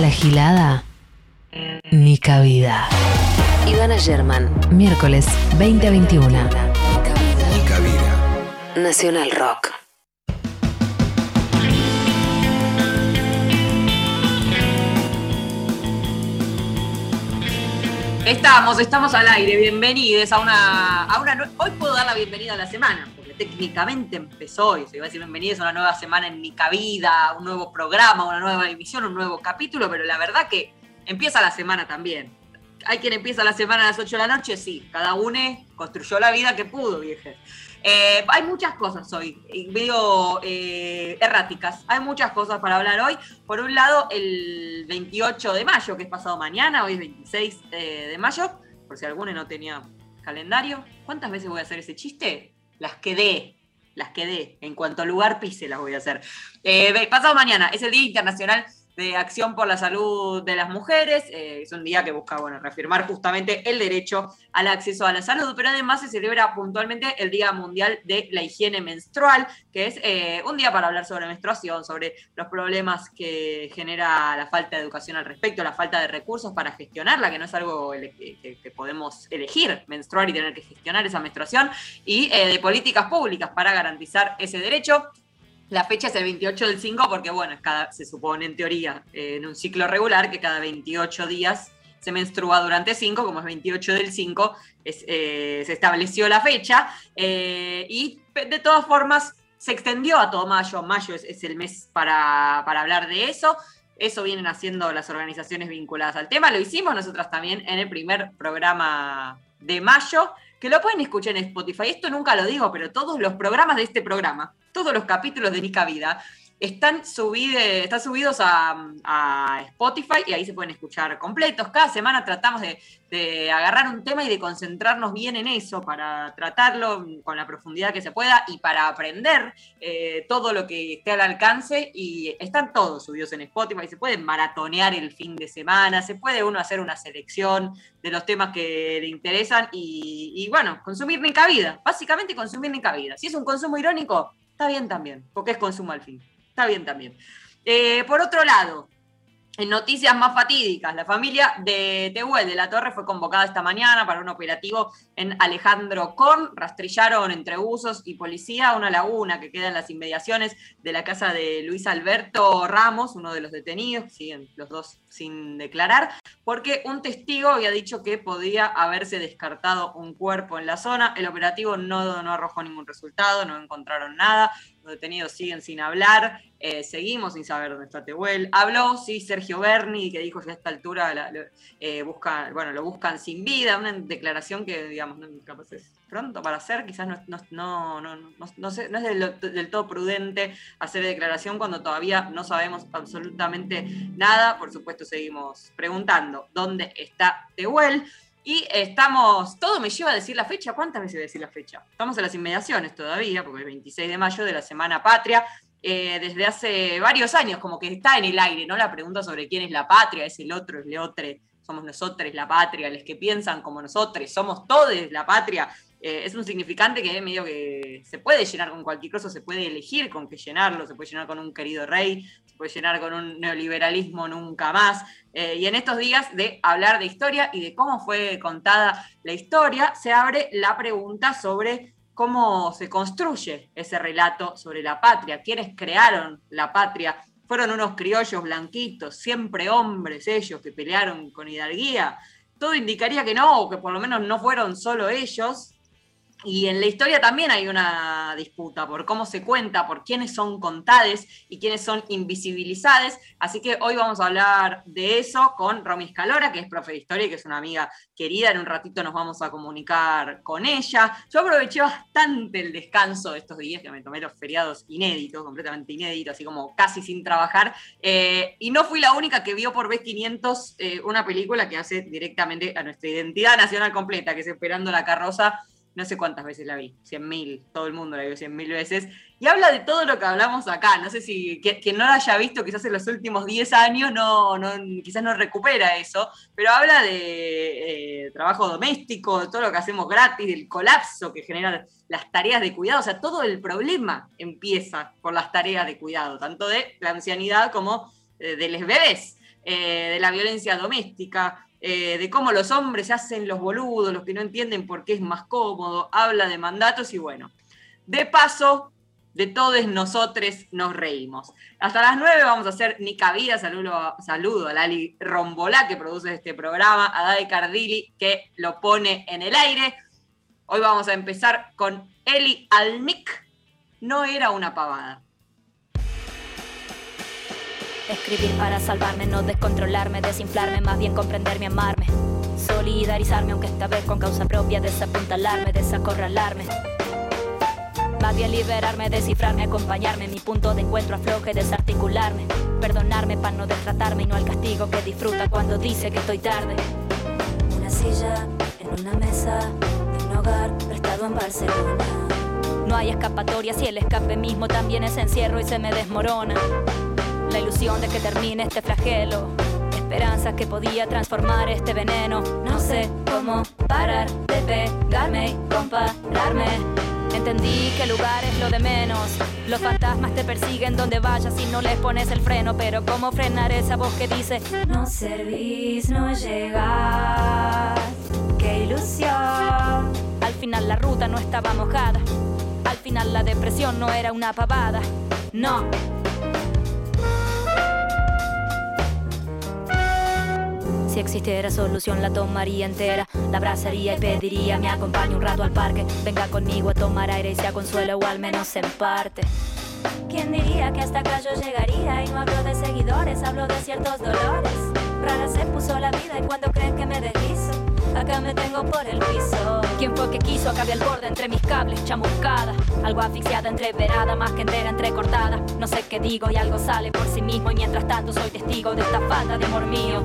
la gilada, ni cabida. Ivana German, miércoles 2021. Ni cabida. Nacional Rock. Estamos, estamos al aire. Bienvenidos a una, a una. Hoy puedo dar la bienvenida a la semana, técnicamente empezó hoy. Se iba a decir bienvenidos a una nueva semana en mi cabida, un nuevo programa, una nueva emisión, un nuevo capítulo, pero la verdad que empieza la semana también. Hay quien empieza la semana a las 8 de la noche, sí. Cada uno construyó la vida que pudo, vieje. Eh, hay muchas cosas hoy, y medio eh, erráticas. Hay muchas cosas para hablar hoy. Por un lado, el 28 de mayo, que es pasado mañana, hoy es 26 eh, de mayo, por si alguno no tenía calendario. ¿Cuántas veces voy a hacer ese chiste? Las quedé, las quedé. En cuanto lugar pise las voy a hacer. Eh, pasado mañana es el Día Internacional de Acción por la Salud de las Mujeres. Eh, es un día que busca bueno, reafirmar justamente el derecho al acceso a la salud, pero además se celebra puntualmente el Día Mundial de la Higiene Menstrual, que es eh, un día para hablar sobre menstruación, sobre los problemas que genera la falta de educación al respecto, la falta de recursos para gestionarla, que no es algo que podemos elegir, menstruar y tener que gestionar esa menstruación, y eh, de políticas públicas para garantizar ese derecho. La fecha es el 28 del 5 porque, bueno, se supone en teoría, eh, en un ciclo regular, que cada 28 días se menstrua durante 5, como es 28 del 5, es, eh, se estableció la fecha eh, y de todas formas se extendió a todo mayo. Mayo es, es el mes para, para hablar de eso. Eso vienen haciendo las organizaciones vinculadas al tema. Lo hicimos nosotros también en el primer programa de mayo, que lo pueden escuchar en Spotify. Esto nunca lo digo, pero todos los programas de este programa, todos los capítulos de Nica Vida, están, subidos a, Spotify y ahí se pueden escuchar completos. Cada semana tratamos de, agarrar un tema y de concentrarnos bien en eso para tratarlo con la profundidad que se pueda y para aprender eh, todo lo que esté al alcance. Y están todos subidos en Spotify. Se pueden maratonear el fin de semana, se puede uno hacer una selección de los temas que le interesan y, bueno, consumir Nica Vida. Básicamente consumir Nica Vida. Si es un consumo irónico, está bien también, porque es consumo al fin. Está bien también. Eh, por otro lado, en noticias más fatídicas, la familia de Tehuel de la Torre fue convocada esta mañana para un operativo en Alejandro Korn. Rastrillaron entre buzos y policía una laguna que queda en las inmediaciones de la casa de Luis Alberto Ramos, uno de los detenidos, siguen los dos sin declarar, porque un testigo había dicho que podía haberse descartado un cuerpo en la zona. El operativo no, no arrojó ningún resultado, no encontraron nada. Los detenidos siguen sin hablar. Eh, seguimos sin saber dónde está Tehuel. Habló, sí, Sergio Berni, que dijo que a esta altura la- lo, eh, busca- bueno, lo buscan sin vida, una declaración que, digamos, no, capaz es pronto para hacer, quizás no, no, no, no, sé, es del, del todo prudente hacer declaración cuando todavía no sabemos absolutamente nada. Por supuesto, seguimos preguntando dónde está Tehuel. Y estamos, todo me lleva a decir la fecha, ¿cuántas veces decir la fecha? Estamos en las inmediaciones todavía, porque es 26 de mayo de la Semana Patria, eh, desde hace varios años, como que está en el aire, ¿no? La pregunta sobre quién es la patria, es el otro, es leotre, somos nosotros la patria, los que piensan como nosotros, somos todos la patria. Eh, es un significante que medio que se puede llenar con cualquier cosa, se puede elegir con qué llenarlo, se puede llenar con un querido rey, se puede llenar con un neoliberalismo nunca más. Eh, y en estos días de hablar de historia y de cómo fue contada la historia, se abre la pregunta sobre cómo se construye ese relato sobre la patria, quiénes crearon la patria. Fueron unos criollos blanquitos, siempre hombres ellos, que pelearon con hidalguía. Todo indicaría que no, o que por lo menos no fueron solo ellos. Y en la historia también hay una disputa por cómo se cuenta, por quiénes son contades y quiénes son invisibilizadas. Así que hoy vamos a hablar de eso con Romy Escalora, que es profe de historia y que es una amiga querida. En un ratito nos vamos a comunicar con ella. Yo aproveché bastante el descanso de estos días, que me tomé los feriados inéditos, completamente inéditos, así como casi sin trabajar. Eh, y no fui la única que vio por vez 500 eh, una película que hace directamente a nuestra identidad nacional completa, que es Esperando la carroza no sé cuántas veces la vi, 100.000, todo el mundo la vio 100.000 veces, y habla de todo lo que hablamos acá, no sé si quien no la haya visto quizás en los últimos 10 años no, quizás no recupera eso, pero habla de eh, trabajo doméstico, de todo lo que hacemos gratis, del colapso que generan las tareas de cuidado, o sea, todo el problema empieza por las tareas de cuidado, tanto de la ancianidad como eh, de los bebés. eh, de la violencia doméstica, eh, de cómo los hombres se hacen los boludos, los que no entienden por qué es más cómodo, habla de mandatos y bueno, de paso, de todos nosotros nos reímos. Hasta las 9 vamos a hacer Nica saludo, saludo a Lali Rombolá que produce este programa, a Dai Cardili que lo pone en el aire. Hoy vamos a empezar con Eli Almic, no era una pavada. Escribir para salvarme, no descontrolarme, desinflarme, más bien comprenderme, amarme. Solidarizarme, aunque esta vez con causa propia, desapuntalarme, desacorralarme. Más bien liberarme, descifrarme, acompañarme, mi punto de encuentro afloje, desarticularme. Perdonarme para no destratarme y no al castigo que disfruta cuando dice que estoy tarde. Una silla en una mesa de un hogar prestado en Barcelona. No hay escapatoria si el escape mismo también es encierro y se me desmorona. La ilusión de que termine este flagelo. Esperanzas que podía transformar este veneno. No sé cómo parar de pegarme y compararme. Entendí que el lugar es lo de menos. Los fantasmas te persiguen donde vayas y no les pones el freno. Pero ¿cómo frenar esa voz que dice: No servís, no llegás? ¡Qué ilusión! Al final la ruta no estaba mojada. Al final la depresión no era una pavada. No. Si existiera solución la tomaría entera, la abrazaría y pediría me acompañe un rato al parque, venga conmigo a tomar aire y sea consuelo o al menos en parte. ¿Quién diría que hasta acá yo llegaría? Y no hablo de seguidores, hablo de ciertos dolores. Rara se puso la vida y cuando creen que me deslizo, acá me tengo por el piso. ¿Quién fue que quiso? Acabé al borde entre mis cables, chamuscada. Algo asfixiada, entreverada, más que entera, entrecortada. No sé qué digo y algo sale por sí mismo. Y mientras tanto soy testigo de esta falta de amor mío.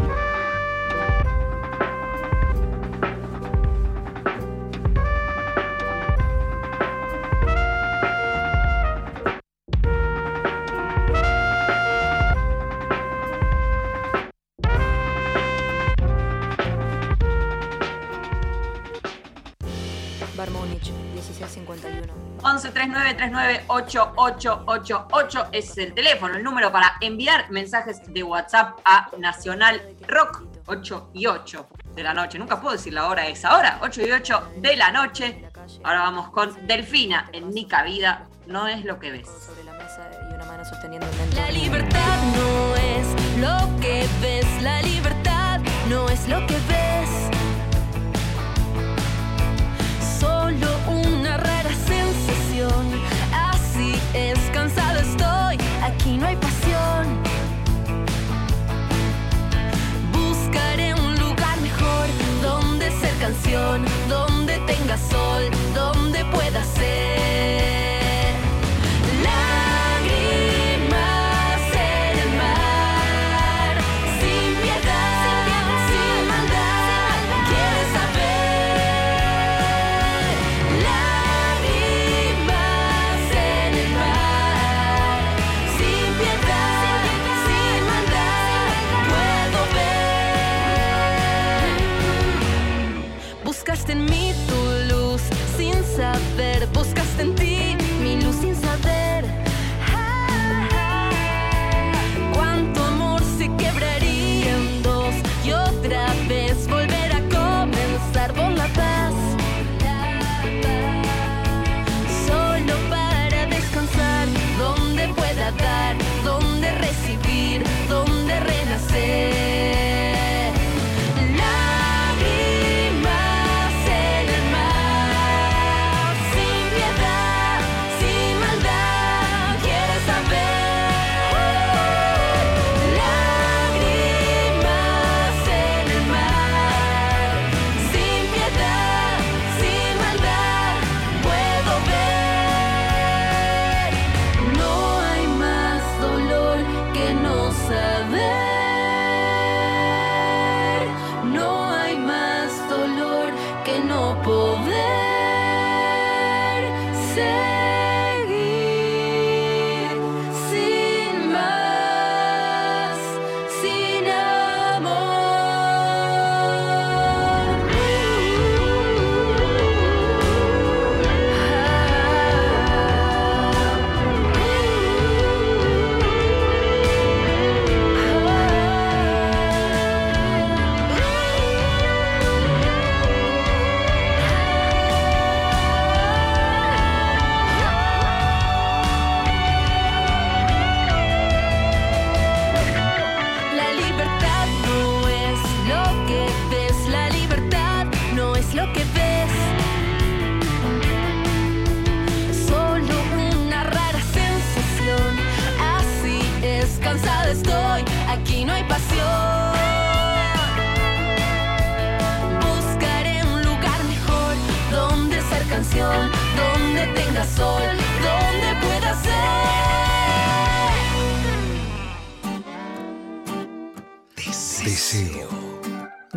1139398888 es el teléfono, el número para enviar mensajes de WhatsApp a Nacional Rock 8 y 8 de la noche. Nunca puedo decir la hora es ahora, 8 y 8 de la noche. Ahora vamos con Delfina en Nica Vida. No es lo que ves. La libertad no es lo que ves, la libertad no es lo que ves. Solo una rara sensación es cansado estoy, aquí no hay pasión. Buscaré un lugar mejor donde ser canción, donde tenga sol, donde pueda ser.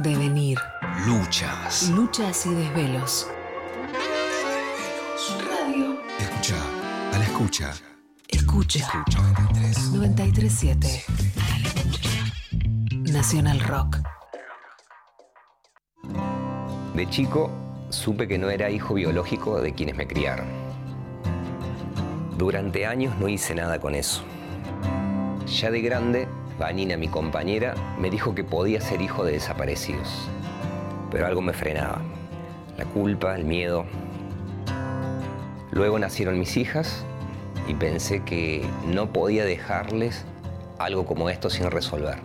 Devenir. Luchas. Luchas y desvelos. Radio. Escucha. A la escucha. Escucha. Escucha. 937. Nacional Rock. De chico supe que no era hijo biológico de quienes me criaron. Durante años no hice nada con eso. Ya de grande, Vanina, mi compañera, me dijo que podía ser hijo de desaparecidos. Pero algo me frenaba. La culpa, el miedo. Luego nacieron mis hijas y pensé que no podía dejarles algo como esto sin resolver.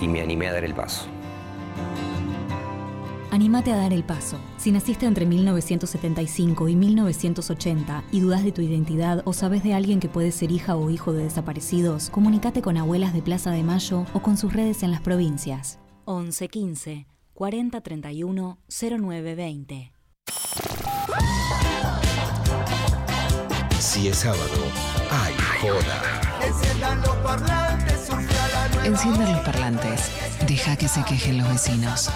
Y me animé a dar el paso. Anímate a dar el paso. Si naciste entre 1975 y 1980 y dudas de tu identidad o sabes de alguien que puede ser hija o hijo de desaparecidos, comunícate con Abuelas de Plaza de Mayo o con sus redes en las provincias. 11 15 40 31 0920. Si es sábado, hay joda. Enciendan los parlantes. Deja que se quejen los vecinos.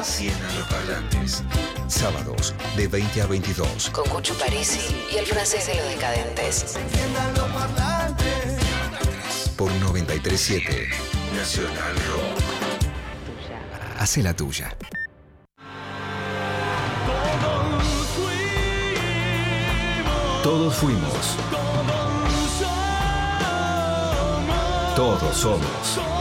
Enciendan los parlantes. Sábados de 20 a 22. Con Cucho Parisi y el francés de los decadentes. Por 937 Nacional Rock. Hace la tuya. Todos fuimos. Todos somos.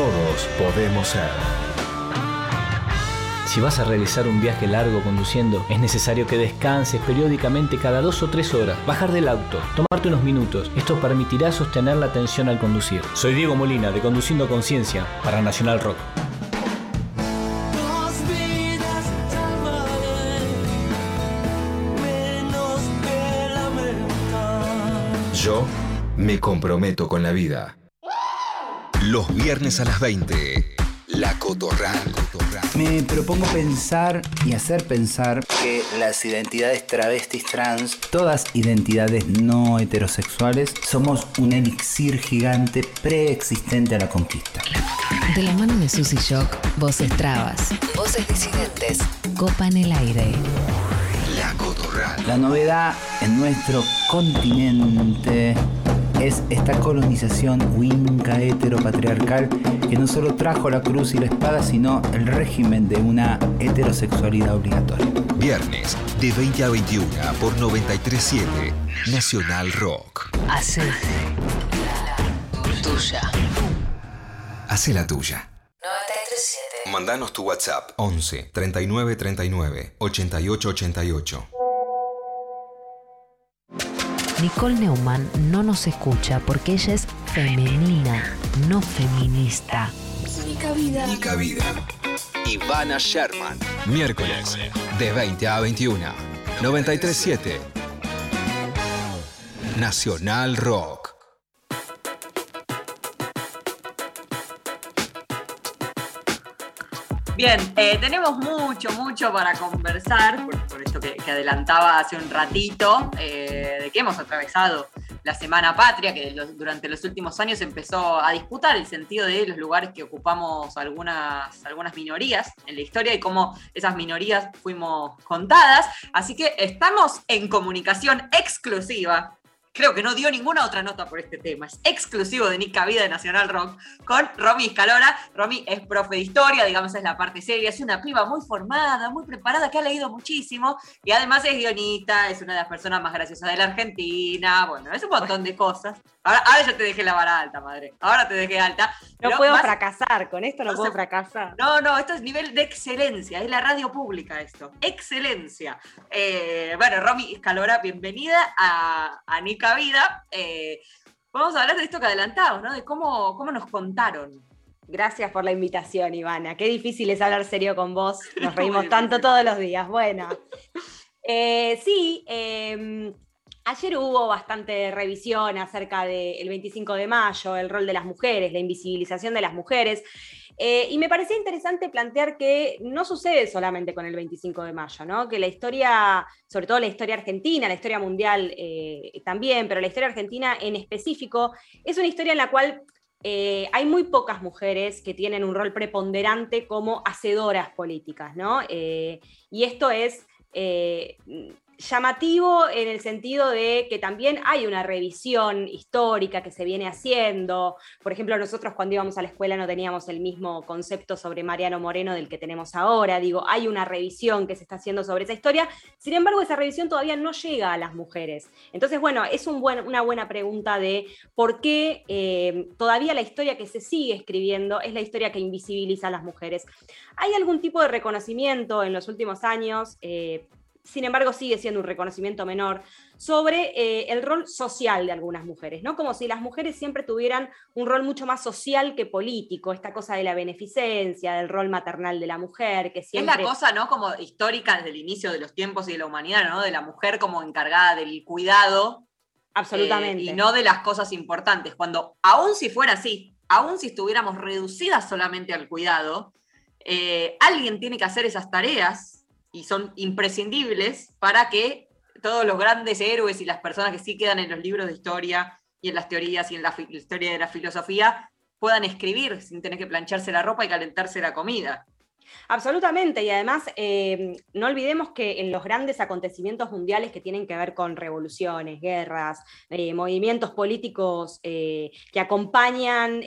Todos podemos ser. Si vas a realizar un viaje largo conduciendo, es necesario que descanses periódicamente cada dos o tres horas, bajar del auto, tomarte unos minutos. Esto permitirá sostener la atención al conducir. Soy Diego Molina de Conduciendo Conciencia para Nacional Rock. Yo me comprometo con la vida. Los viernes a las 20. La Cotorral. Me propongo pensar y hacer pensar que las identidades travestis trans, todas identidades no heterosexuales, somos un elixir gigante preexistente a la conquista. De la mano de Susy Shock, voces trabas, voces disidentes, copan el aire. La Cotorral. La novedad en nuestro continente es esta colonización winca heteropatriarcal que no solo trajo la cruz y la espada, sino el régimen de una heterosexualidad obligatoria. Viernes de 20 a 21 por 937 Nacional Rock. Hace tuya. Hace la tuya. 937. Mandanos tu WhatsApp 11 39 39 88 88. Nicole Neumann no nos escucha porque ella es femenina, no feminista. Nica Vida. Ivana Sherman. Miércoles de 20 a 21. 937 Nacional Rock. Bien, eh, tenemos mucho, mucho para conversar, por, por esto que, que adelantaba hace un ratito, eh, de que hemos atravesado la Semana Patria, que los- durante los últimos años empezó a disputar el sentido de los lugares que ocupamos algunas, algunas minorías en la historia y cómo esas minorías fuimos contadas. Así que estamos en comunicación exclusiva. Creo que no dio ninguna otra nota por este tema. Es exclusivo de Nica Vida de Nacional Rock con Romy Escalora. Romy es profe de historia, digamos, es la parte seria. Es una piba muy formada, muy preparada, que ha leído muchísimo. Y además es guionista, es una de las personas más graciosas de la Argentina. Bueno, es un montón de cosas. Ahora, ahora ya te dejé la vara alta, madre. Ahora te dejé alta. No puedo fracasar, con esto no puedo fracasar. no, no, esto es nivel de excelencia, es la radio pública esto. Excelencia. Eh, bueno, Romy Escalora, bienvenida a, a Nica Vida. Eh, vamos a hablar de esto que adelantamos, ¿no? De cómo, cómo nos contaron. Gracias por la invitación, Ivana. Qué difícil es hablar serio con vos. Nos reímos tanto todos los días. Bueno, Eh, sí, em, ayer hubo bastante revisión acerca del 25 de mayo, el rol de las mujeres, la invisibilización de las mujeres. Eh, y me parecía interesante plantear que no sucede solamente con el 25 de mayo, ¿no? que la historia, sobre todo la historia argentina, la historia mundial eh, también, pero la historia argentina en específico, es una historia en la cual eh, hay muy pocas mujeres que tienen un rol preponderante como hacedoras políticas, ¿no? y esto es llamativo en el sentido de que también hay una revisión histórica que se viene haciendo. Por ejemplo, nosotros cuando íbamos a la escuela no teníamos el mismo concepto sobre Mariano Moreno del que tenemos ahora. Digo, hay una revisión que se está haciendo sobre esa historia. Sin embargo, esa revisión todavía no llega a las mujeres. Entonces, bueno, es una buena pregunta de por qué eh, todavía la historia que se sigue escribiendo es la historia que invisibiliza a las mujeres. ¿Hay algún tipo de reconocimiento en los últimos años? Eh, sin embargo sigue siendo un reconocimiento menor, sobre eh, el rol social de algunas mujeres, ¿no? Como si las mujeres siempre tuvieran un rol mucho más social que político, esta cosa de la beneficencia, del rol maternal de la mujer, que siempre... Es la cosa, ¿no? Como histórica desde el inicio de los tiempos y de la humanidad, ¿no? De la mujer como encargada del cuidado. Absolutamente. Eh, y no de las cosas importantes. Cuando, aún si fuera así, aún si estuviéramos reducidas solamente al cuidado, eh, alguien tiene que hacer esas tareas y son imprescindibles para que todos los grandes héroes y las personas que sí quedan en los libros de historia y en las teorías y en la, historia de la filosofía puedan escribir sin tener que plancharse la ropa y calentarse la comida. Absolutamente, y además eh, no olvidemos que en los grandes acontecimientos mundiales que tienen que ver con revoluciones, guerras, eh, movimientos políticos eh, que acompañan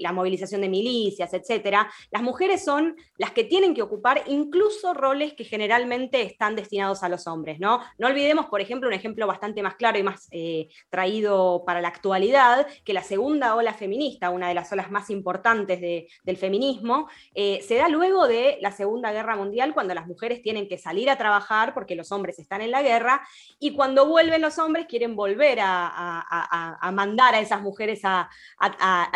la movilización de milicias, etcétera, las mujeres son las que tienen que ocupar incluso roles que generalmente están destinados a los hombres. No, no olvidemos, por ejemplo, un ejemplo bastante más claro y más traído para la actualidad, que la segunda ola feminista, una de las olas más importantes del feminismo, se da luego de la Segunda Guerra Mundial, cuando las mujeres tienen que salir a trabajar porque los hombres están en la guerra, y cuando vuelven los hombres quieren volver a, mandar a esas mujeres a,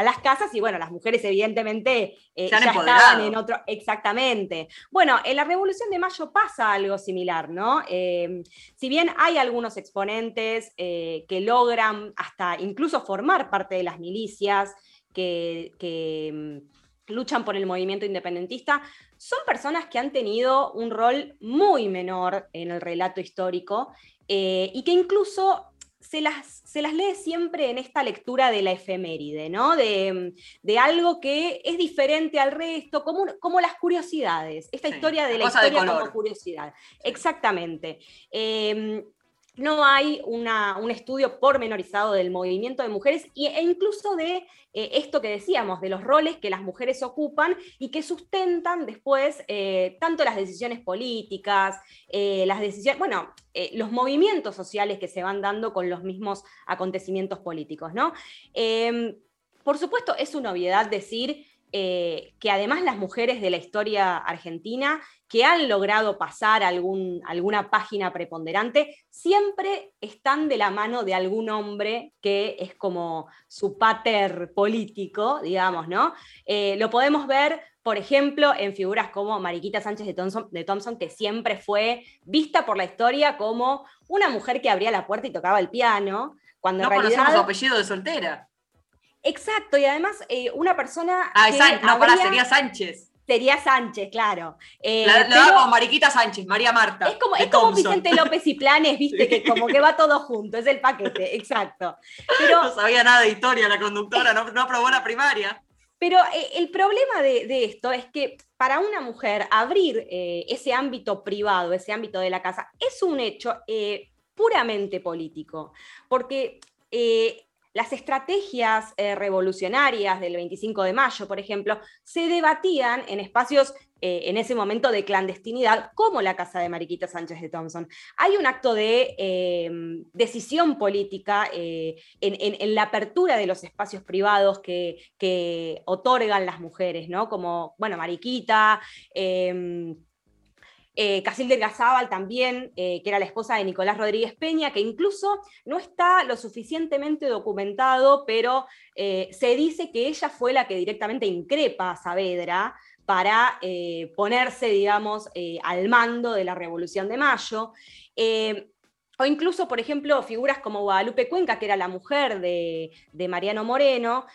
las casas, y bueno, las mujeres evidentemente eh, ya estaban en otro, exactamente. Bueno, en la Revolución de Mayo pasa algo similar, ¿no? Eh, si bien hay algunos exponentes eh, que logran hasta incluso formar parte de las milicias, que, que luchan por el movimiento independentista, son personas que han tenido un rol muy menor en el relato histórico eh, y que incluso se las, se las, lee siempre en esta lectura de la efeméride, ¿no? De, algo que es diferente al resto, como, como las curiosidades, esta historia de la historia como curiosidad. Exactamente. Em, no hay un estudio pormenorizado del movimiento de mujeres e incluso de eh, esto que decíamos, de los roles que las mujeres ocupan y que sustentan después eh, tanto las decisiones políticas, eh, las decisiones, bueno, los movimientos sociales que se van dando con los mismos acontecimientos políticos, ¿no? Em, por supuesto, es una obviedad decir eh, que además las mujeres de la historia argentina que han logrado pasar algún, alguna página preponderante, siempre están de la mano de algún hombre que es como su pater político, digamos, ¿no? Eh, lo podemos ver, por ejemplo, en figuras como Mariquita Sánchez de Thompson, de Thompson, que siempre fue vista por la historia como una mujer que abría la puerta y tocaba el piano. Cuando no en realidad, conocemos su apellido de soltera. Exacto, y además eh, una persona. Ah, que no, para, sería Sánchez. Sería Sánchez, claro. Eh, la, daba como Mariquita Sánchez, María Marta. Es como, es como Vicente López y Planes, viste, que como que va todo junto, es el paquete, exacto. Pero, no sabía nada de historia la conductora, no, aprobó la primaria. Pero eh, el problema de, esto es que para una mujer abrir ese ámbito privado, ese ámbito de la casa, es un hecho puramente político, porque las estrategias eh, revolucionarias del 25 de mayo, por ejemplo, se debatían en espacios eh, en ese momento de clandestinidad, como la casa de Mariquita Sánchez de Thompson. Hay un acto de em, decisión política eh, en, la apertura de los espacios privados que, que otorgan las mujeres, ¿no? Como, bueno, Mariquita. Eh, Casilda Gazábal también, eh, que era la esposa de Nicolás Rodríguez Peña, que incluso no está lo suficientemente documentado, pero eh, se dice que ella fue la que directamente increpa a Saavedra para eh, ponerse, digamos, al mando de la Revolución de Mayo. O incluso, por ejemplo, figuras como Guadalupe Cuenca, que era la mujer de, Mariano Moreno,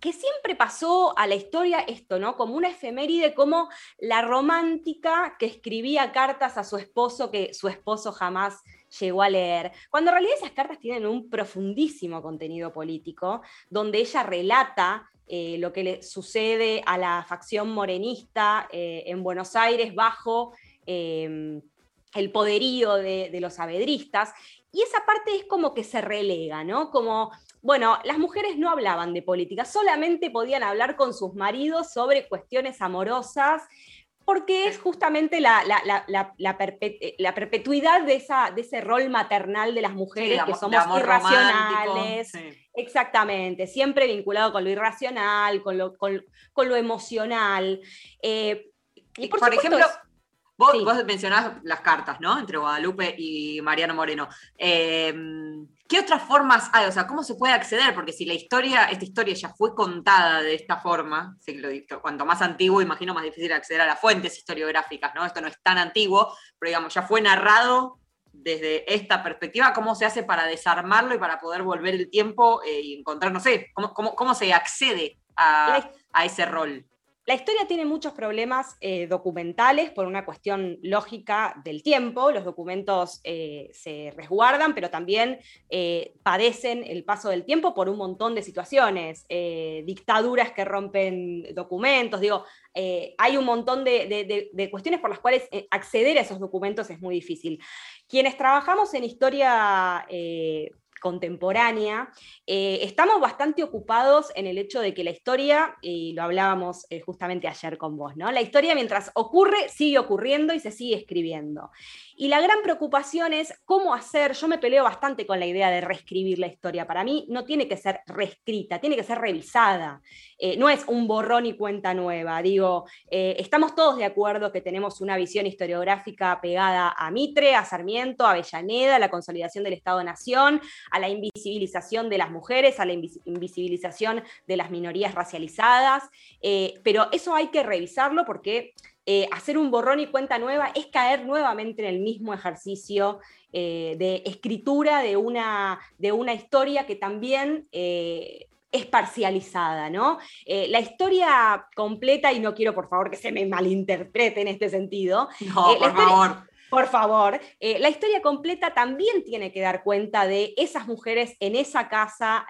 que siempre pasó a la historia esto, ¿no? Como una efeméride, como la romántica que escribía cartas a su esposo que su esposo jamás llegó a leer, cuando en realidad esas cartas tienen un profundísimo contenido político, donde ella relata eh, lo que le sucede a la facción morenista eh, en Buenos Aires bajo em, el poderío de, de, los abedristas. Y esa parte es como que se relega, ¿no? Como, bueno, las mujeres no hablaban de política, solamente podían hablar con sus maridos sobre cuestiones amorosas porque es justamente la, la, perpetuidad de, esa, de ese rol maternal de las mujeres, que somos irracionales. Exactamente, siempre vinculado con lo irracional, con lo, con, lo emocional. Eh, y por, ejemplo, vos, mencionás las cartas, ¿no? Entre Guadalupe y Mariano Moreno. Eh, ¿Qué otras formas hay? O sea, ¿cómo se puede acceder? Porque si la historia, esta historia ya fue contada de esta forma, cuanto más antiguo, imagino más difícil acceder a las fuentes historiográficas, ¿no? Esto no es tan antiguo, pero digamos, ya fue narrado desde esta perspectiva, ¿cómo se hace para desarmarlo y para poder volver el tiempo eh, y encontrar, no sé, cómo, cómo, se accede a, a ese rol? La historia tiene muchos problemas eh, documentales por una cuestión lógica del tiempo. Los documentos eh, se resguardan, pero también eh, padecen el paso del tiempo por un montón de situaciones. dictaduras que rompen documentos. Digo, hay un montón de, de, cuestiones por las cuales acceder a esos documentos es muy difícil. Quienes trabajamos en historia contemporánea, eh, estamos bastante ocupados en el hecho de que la historia, y lo hablábamos eh, justamente ayer con vos, ¿no? La historia mientras ocurre, sigue ocurriendo y se sigue escribiendo. Y la gran preocupación es cómo hacer, yo me peleo bastante con la idea de reescribir la historia, para mí no tiene que ser reescrita, tiene que ser revisada, eh, no es un borrón y cuenta nueva, digo, estamos todos de acuerdo que tenemos una visión historiográfica pegada a Mitre, a Sarmiento, a Avellaneda, a la consolidación del Estado-Nación, a la invisibilización de las mujeres, a la invisibilización de las minorías racializadas, eh, pero eso hay que revisarlo porque eh, hacer un borrón y cuenta nueva es caer nuevamente en el mismo ejercicio eh, de escritura de una, de una historia que también eh, es parcializada, ¿no? la historia completa, y no quiero por favor que se me malinterprete en este sentido. No, por favor. Por favor, la historia completa también tiene que dar cuenta de esas mujeres en esa casa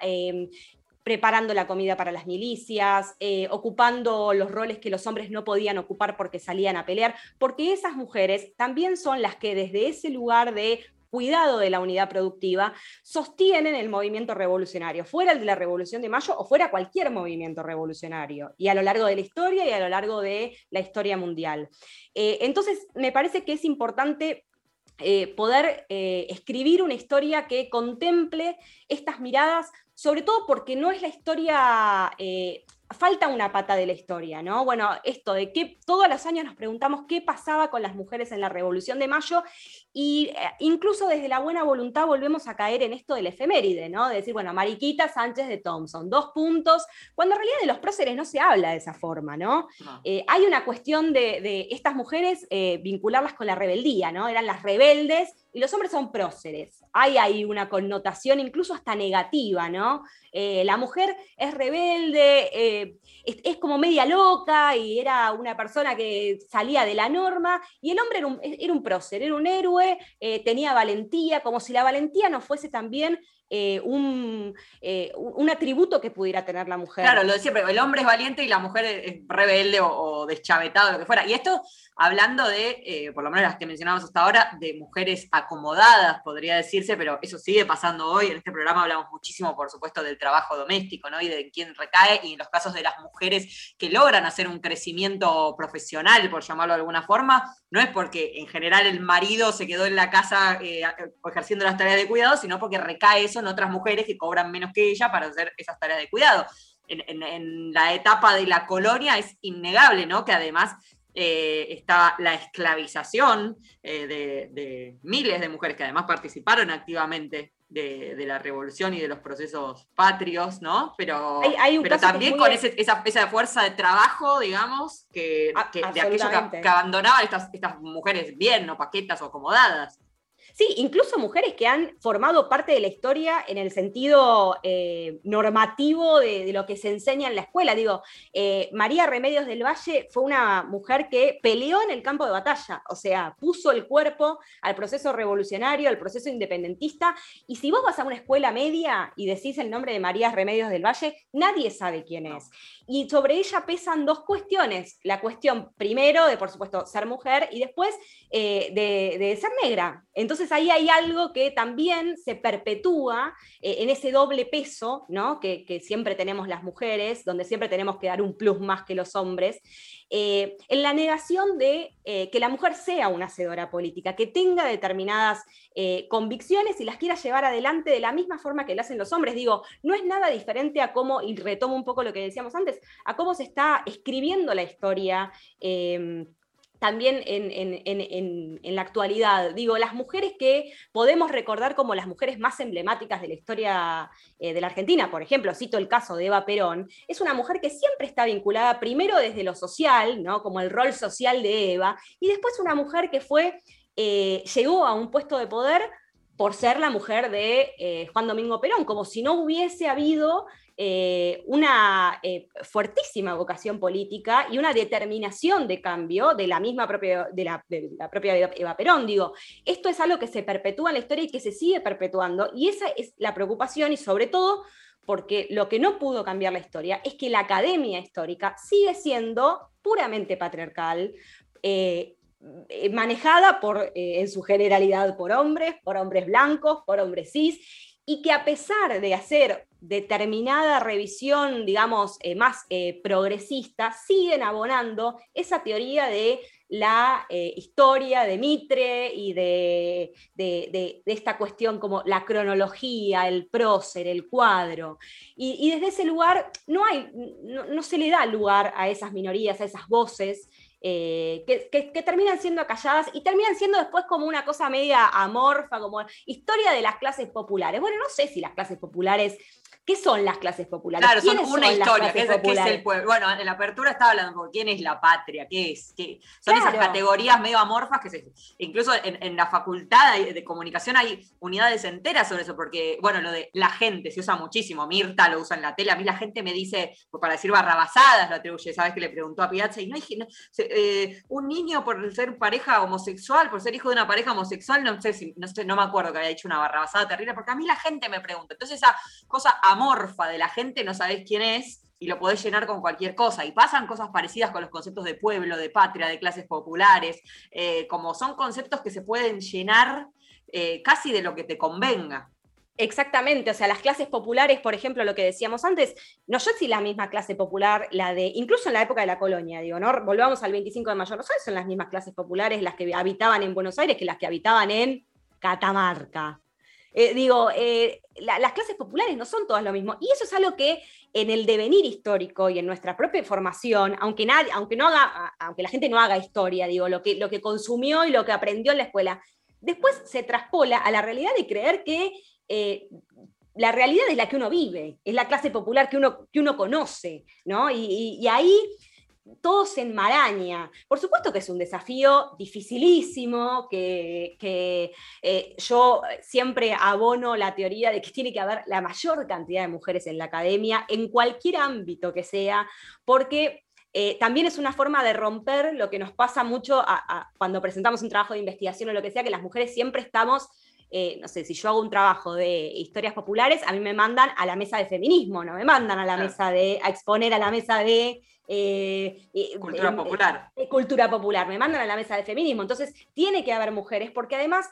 preparando la comida para las milicias, eh, ocupando los roles que los hombres no podían ocupar porque salían a pelear, porque esas mujeres también son las que desde ese lugar de cuidado de la unidad productiva, sostienen el movimiento revolucionario, fuera el de la Revolución de Mayo o fuera cualquier movimiento revolucionario, y a lo largo de la historia y a lo largo de la historia mundial. Eh, entonces, me parece que es importante eh, poder escribir una historia que contemple estas miradas sobre todo porque no es la historia, eh, falta una pata de la historia, ¿no? Bueno, esto de que todos los años nos preguntamos qué pasaba con las mujeres en la Revolución de Mayo y eh, incluso desde la buena voluntad volvemos a caer en esto del efeméride, ¿no? De decir, bueno, Mariquita Sánchez de Thompson, dos puntos, cuando en realidad de los próceres no se habla de esa forma, ¿no? Eh, hay una cuestión de, estas mujeres eh, vincularlas con la rebeldía, ¿no? Eran las rebeldes y los hombres son próceres. Hay ahí una connotación incluso hasta negativa, ¿no? la mujer es rebelde, es, como media loca y era una persona que salía de la norma, y el hombre era un, era un prócer, era un héroe eh, tenía valentía, como si la valentía no fuese también eh, un, eh, un, atributo que pudiera tener la mujer. Claro, lo de siempre, el hombre es valiente y la mujer es rebelde o, deschavetado, lo que fuera. Y esto hablando de, eh, por lo menos las que mencionamos hasta ahora, de mujeres acomodadas, podría decirse, pero eso sigue pasando hoy. En este programa hablamos muchísimo, por supuesto, del trabajo doméstico, ¿no? Y de quién recae, y en los casos de las mujeres que logran hacer un crecimiento profesional, por llamarlo de alguna forma, no es porque en general el marido se quedó en la casa ejerciendo las tareas de cuidado, sino porque recae eso otras mujeres que cobran menos que ella para hacer esas tareas de cuidado. En, la etapa de la colonia es innegable, ¿no? Que además eh, está la esclavización eh, de, miles de mujeres que además participaron activamente de, la revolución y de los procesos patrios, ¿no? Pero, pero también con esa, esa, fuerza de trabajo, digamos, que, ah, de aquellos que, abandonaban estas, estas mujeres bien, no paquetas o acomodadas. Sí, incluso mujeres que han formado parte de la historia en el sentido eh, normativo de, lo que se enseña en la escuela. Digo, eh, María Remedios del Valle fue una mujer que peleó en el campo de batalla, o sea, puso el cuerpo al proceso revolucionario, al proceso independentista. Y si vos vas a una escuela media y decís el nombre de María Remedios del Valle, nadie sabe quién es. Y sobre ella pesan dos cuestiones. La cuestión, primero, de por supuesto ser mujer y después eh, de, ser negra. Entonces, ahí hay algo que también se perpetúa eh, en ese doble peso ¿no? que, siempre tenemos las mujeres, donde siempre tenemos que dar un plus más que los hombres, eh, en la negación de eh, que la mujer sea una hacedora política, que tenga determinadas convicciones y las quiera llevar adelante de la misma forma que lo hacen los hombres. Digo, no es nada diferente a cómo, y retomo un poco lo que decíamos antes, a cómo se está escribiendo la historia también en, la actualidad. Digo, las mujeres que podemos recordar como las mujeres más emblemáticas de la historia eh, de la Argentina, por ejemplo, cito el caso de Eva Perón, es una mujer que siempre está vinculada primero desde lo social, ¿no? como el rol social de Eva, y después una mujer que fue, eh, llegó a un puesto de poder por ser la mujer de eh, Juan Domingo Perón, como si no hubiese habido eh, una eh, fuertísima vocación política y una determinación de cambio de la misma propia, de la, propia Eva Perón. Digo, esto es algo que se perpetúa en la historia y que se sigue perpetuando, y esa es la preocupación y sobre todo porque lo que no pudo cambiar la historia es que la academia histórica sigue siendo puramente patriarcal, manejada por, en su generalidad por hombres, por hombres blancos, por hombres cis, y que a pesar de hacer determinada revisión, digamos, eh, más eh, progresista, siguen abonando esa teoría de la eh, historia de Mitre y de, esta cuestión como la cronología, el prócer, el cuadro. Y, desde ese lugar no, hay, no, se le da lugar a esas minorías, a esas voces eh, que, terminan siendo acalladas y terminan siendo después como una cosa media amorfa, como historia de las clases populares. Bueno, no sé si las clases populares ¿Qué son las clases populares? Claro, son una historia, ¿qué es, el pueblo? Bueno, en la apertura estaba hablando de quién es la patria, qué es, qué son esas categorías medio amorfas que se, incluso en, la facultad de comunicación hay unidades enteras sobre eso, porque, bueno, lo de la gente se usa muchísimo, Mirta lo usa en la tele, a mí la gente me dice, pues, para decir barrabasadas lo atribuye, ¿sabes? Que le preguntó a Piazza, y no hay, eh, un niño por ser pareja homosexual, por ser hijo de una pareja homosexual, no sé si, no sé, no me acuerdo que había dicho una barrabasada terrible, porque a mí la gente me pregunta, entonces esa cosa amorfa morfa de la gente, no sabés quién es y lo podés llenar con cualquier cosa. Y pasan cosas parecidas con los conceptos de pueblo, de patria, de clases populares, eh, como son conceptos que se pueden llenar eh, casi de lo que te convenga. Exactamente, o sea, las clases populares, por ejemplo, lo que decíamos antes, no sé si la misma clase popular, la de, incluso en la época de la colonia, digo, ¿no? Volvamos al 25 de mayo, no sé son las mismas clases populares las que habitaban en Buenos Aires que las que habitaban en Catamarca. Eh, digo, eh, las clases populares no son todas lo mismo. Y eso es algo que en el devenir histórico y en nuestra propia formación, aunque, nadie, aunque, no haga, aunque la gente no haga historia, digo, lo que, lo que consumió y lo que aprendió en la escuela, después se traspola a la realidad de creer que eh, la realidad es la que uno vive, es la clase popular que uno, que uno conoce, ¿no? y ahí todo se enmaraña. Por supuesto que es un desafío dificilísimo, que, eh, yo siempre abono la teoría de que tiene que haber la mayor cantidad de mujeres en la academia, en cualquier ámbito que sea, porque eh, también es una forma de romper lo que nos pasa mucho cuando presentamos un trabajo de investigación o lo que sea, que las mujeres siempre estamos eh, no sé, si yo hago un trabajo de historias populares, a mí me mandan a la mesa de feminismo, no me mandan a la mesa de, a exponer a la mesa de... Eh, cultura popular. cultura popular, me mandan a la mesa de feminismo. Entonces, tiene que haber mujeres, porque además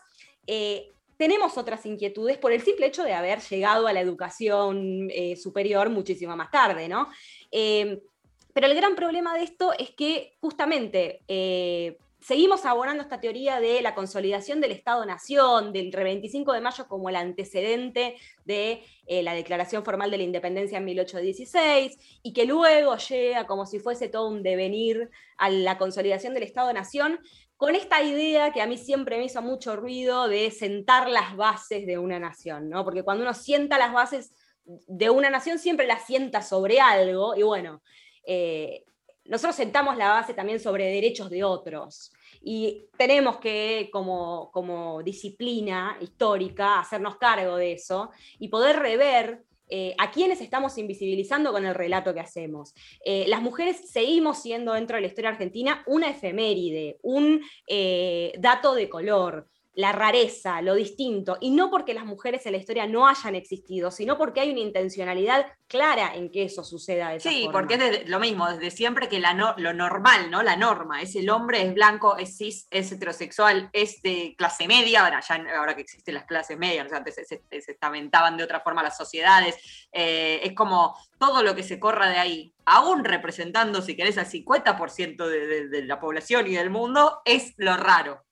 eh, tenemos otras inquietudes por el simple hecho de haber llegado a la educación superior muchísimo más tarde, ¿no? pero el gran problema de esto es que justamente seguimos abonando esta teoría de la consolidación del Estado-Nación, del 25 de mayo como el antecedente de eh, la declaración formal de la independencia en 1816, y que luego llega como si fuese todo un devenir a la consolidación del Estado-Nación, con esta idea que a mí siempre me hizo mucho ruido de sentar las bases de una nación, ¿no? Porque cuando uno sienta las bases de una nación, siempre las sienta sobre algo, y bueno, eh, nosotros sentamos la base también sobre derechos de otros. Y tenemos que, como, como disciplina histórica, hacernos cargo de eso y poder rever eh, a quienes estamos invisibilizando con el relato que hacemos. Eh, las mujeres seguimos siendo dentro de la historia argentina una efeméride, un eh, dato de color, la rareza, lo distinto, y no porque las mujeres en la historia no hayan existido, sino porque hay una intencionalidad clara en que eso suceda de esa Sí, porque es lo mismo, desde siempre que la lo normal, ¿no? La norma, es el hombre, es blanco, es cis, es heterosexual, es de clase media, ahora, ya, ahora que existen las clases medias, antes se, estamentaban de otra forma las sociedades, eh, es como todo lo que se corra de ahí, aún representando, si querés, al 50% de, de la población y del mundo, es lo raro.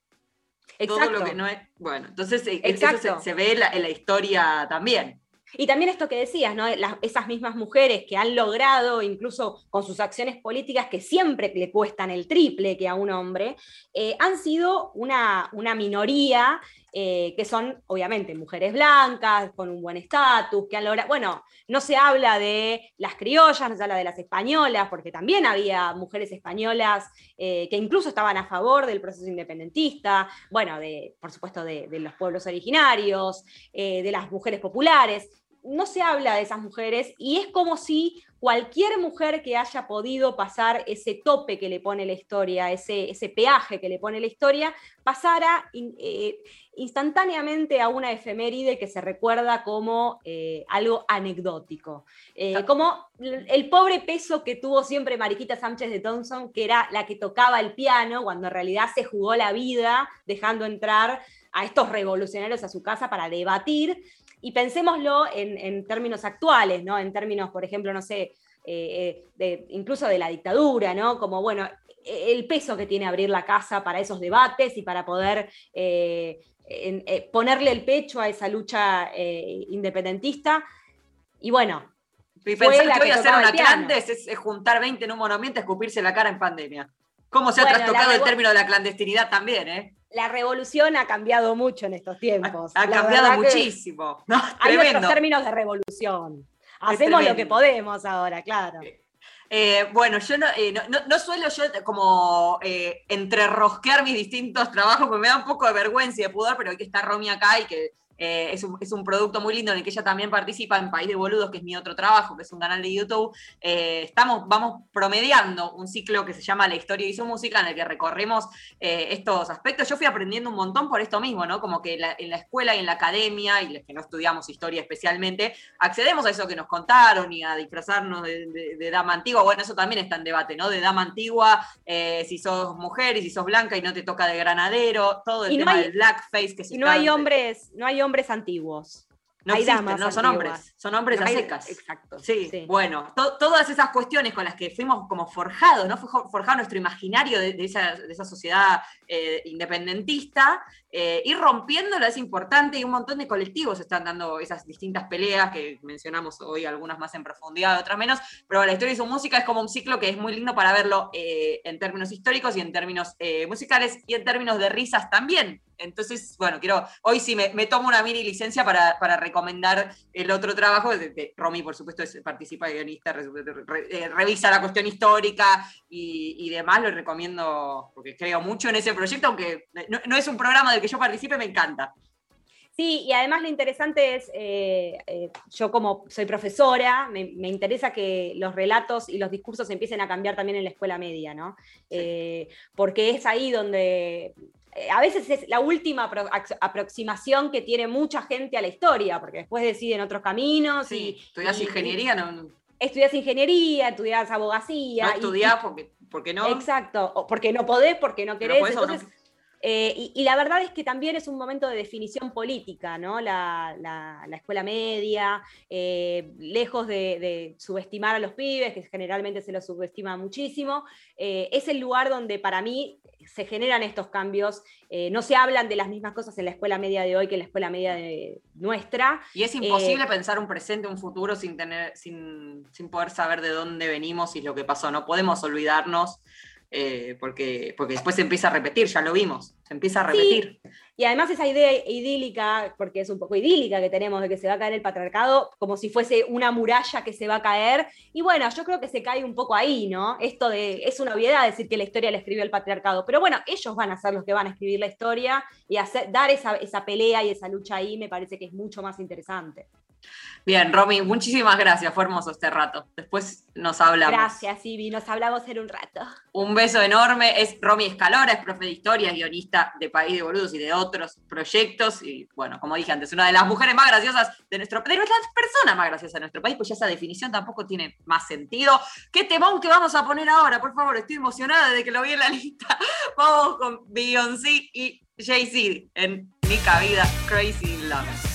Todo lo que no es. Bueno, entonces eh, eso se, ve en la, historia también. Y también esto que decías, ¿no? esas mismas mujeres que han logrado, incluso con sus acciones políticas, que siempre le cuestan el triple que a un hombre, eh, han sido una, una minoría eh, que son obviamente mujeres blancas, con un buen estatus, que han logrado, bueno, no se habla de las criollas, no se habla de las españolas, porque también había mujeres españolas eh, que incluso estaban a favor del proceso independentista, bueno, de, por supuesto de, los pueblos originarios, eh, de las mujeres populares. No se habla de esas mujeres y es como si cualquier mujer que haya podido pasar ese tope que le pone la historia, ese, ese peaje que le pone la historia, pasara eh, instantáneamente a una efeméride que se recuerda como eh, algo anecdótico. Eh, como el pobre peso que tuvo siempre Mariquita Sánchez de Thompson, que era la que tocaba el piano, cuando en realidad se jugó la vida dejando entrar a estos revolucionarios a su casa para debatir y pensémoslo en, términos actuales, ¿no? En términos, por ejemplo, no sé, eh, eh, incluso de la dictadura, ¿no? Como, bueno, el peso que tiene abrir la casa para esos debates y para poder eh, ponerle el pecho a esa lucha independentista. Y bueno. Y pensar que voy a hacer una clandestinidad es, juntar 20 en un monumento, escupirse la cara en pandemia. ¿Cómo se ha trastocado el término de la clandestinidad también, eh? La revolución ha cambiado mucho en estos tiempos. Ha, cambiado muchísimo. hay otros términos de revolución. Hacemos lo que podemos ahora, claro. Eh, bueno, yo eh, no, suelo yo como eh, entrerosquear mis distintos trabajos, porque me da un poco de vergüenza y de pudor, pero aquí está Romy acá y que eh, es, un, producto muy lindo en el que ella también participa en País de Boludos, que es mi otro trabajo, que es un canal de YouTube. Eh, estamos, vamos promediando un ciclo que se llama La historia y su música, en el que recorremos eh, estos aspectos. Yo fui aprendiendo un montón por esto mismo, ¿no? Como que en la escuela y en la academia, y los que no estudiamos historia especialmente, accedemos a eso que nos contaron y a disfrazarnos de, dama antigua. Bueno, eso también está en debate, ¿no? De dama antigua, si sos mujer y si sos blanca y no te toca de granadero, todo el tema del blackface que se Y no hay hombres, no hay hombres antiguos. No Hay damas no, son hombres, son hombres a secas. Exacto. Sí, bueno, todas esas cuestiones con las que fuimos como forjados, ¿no? Fue forjado nuestro imaginario de, esa, sociedad eh, independentista, eh, ir rompiéndolo es importante y un montón de colectivos están dando esas distintas peleas que mencionamos hoy, algunas más en profundidad, otras menos, pero la historia y su música es como un ciclo que es muy lindo para verlo eh, en términos históricos y en términos musicales y en términos de risas también, entonces, bueno, quiero, hoy sí me, tomo una mini licencia para, recomendar el otro trabajo. De, Romy, por supuesto, es, participa guionista, eh, revisa la cuestión histórica y, demás. Lo recomiendo porque creo mucho en ese proyecto, aunque no, es un programa del que yo participe, me encanta. Sí, y además lo interesante es, eh, eh, yo como soy profesora, me, interesa que los relatos y los discursos empiecen a cambiar también en la escuela media, ¿no? porque es ahí donde eh, a veces es la última aproximación que tiene mucha gente a la historia, porque después deciden otros caminos. Sí, estudias ingeniería, ¿no? Estudias ingeniería, estudias abogacía. No estudiás porque, porque no. Exacto, porque no podés, porque no querés. entonces, Eh, y, la verdad es que también es un momento de definición política, ¿no? La, escuela media, eh, lejos de, subestimar a los pibes, que generalmente se los subestima muchísimo, eh, es el lugar donde para mí se generan estos cambios. no se hablan de las mismas cosas en la escuela media de hoy que en la escuela media de nuestra. Y es imposible pensar un presente, un futuro sin, tener, sin, sin poder saber de dónde venimos y lo que pasó. No podemos olvidarnos eh, porque, porque después se empieza a repetir, ya lo vimos, se empieza a repetir. Y además esa idea idílica, porque es un poco idílica que tenemos de que se va a caer el patriarcado, como si fuese una muralla que se va a caer. Y bueno, yo creo que se cae un poco ahí, ¿no? Esto de, es una obviedad decir que la historia la escribió el patriarcado, pero bueno, ellos van a ser los que van a escribir la historia y hacer, dar esa, esa pelea y esa lucha ahí me parece que es mucho más interesante. Bien, Romy, muchísimas gracias, fue hermoso este rato. Después nos hablamos. Gracias, Ibi, nos hablamos en un rato. Un beso enorme. Es Romy Escalora, es profe de historia, guionista de País de Boludos y de otros proyectos. Y bueno, como dije antes, una de las mujeres más graciosas de nuestro de nuestras personas más graciosas de nuestro país, pues ya esa definición tampoco tiene más sentido. ¿Qué temón que vamos a poner ahora? Por favor, estoy emocionada desde que lo vi en la lista. Vamos con Beyoncé y Jay-Z en Mi Vida Crazy Love.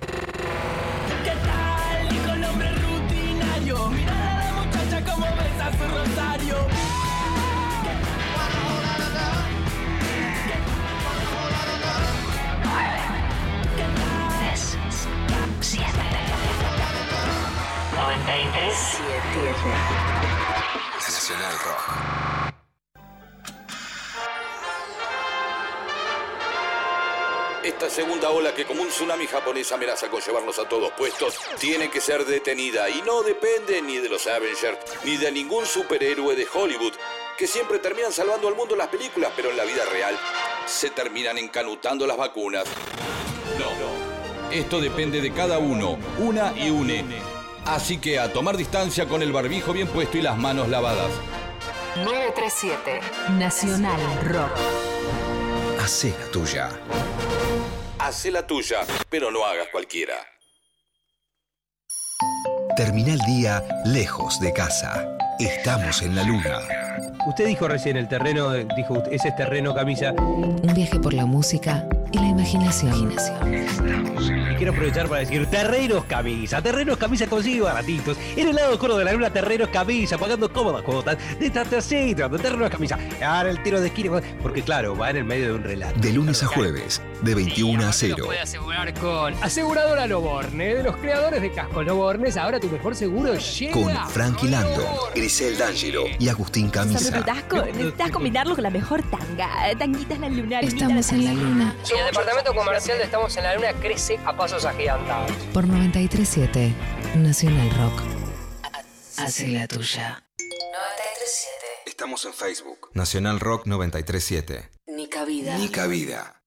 Tsunami japonés amenaza con llevarnos a todos puestos, tiene que ser detenida y no depende ni de los Avengers ni de ningún superhéroe de Hollywood, que siempre terminan salvando al mundo en las películas, pero en la vida real se terminan encanutando las vacunas. No, esto depende de cada uno, una y une. Así que a tomar distancia con el barbijo bien puesto y las manos lavadas. 937 Nacional Rock. Hacé la tuya. Hacé la tuya, pero no hagas cualquiera. Termina el día lejos de casa. Estamos en la luna. Usted dijo recién el terreno, dijo ese es terreno camisa. Un viaje por la música y la imaginación. Y quiero aprovechar para decir terrenos camisa, terrenos camisa consigue baratitos. En el lado oscuro de la luna, terrenos camisa, pagando cómodas cuotas. De Tatacito, de terrenos camisa. Ahora el tiro de esquina, porque claro, va en el medio de un relato. De lunes a jueves, de 21 a 0. puede asegurar con Aseguradora Loborne, de los creadores de Casco Lobornes. Ahora tu mejor seguro llega. Con Frankie Landon, Grisel D'Angelo y Agustín Camisa. Necesitas, combinarlo con la mejor tanga. Tanguitas la luna. Estamos en la luna. El departamento comercial de Estamos en la Luna crece a pasos agigantados. Por 937 Nacional Rock. Hace la tuya. 937. Estamos en Facebook. Nacional Rock 937. Ni cabida. Ni cabida.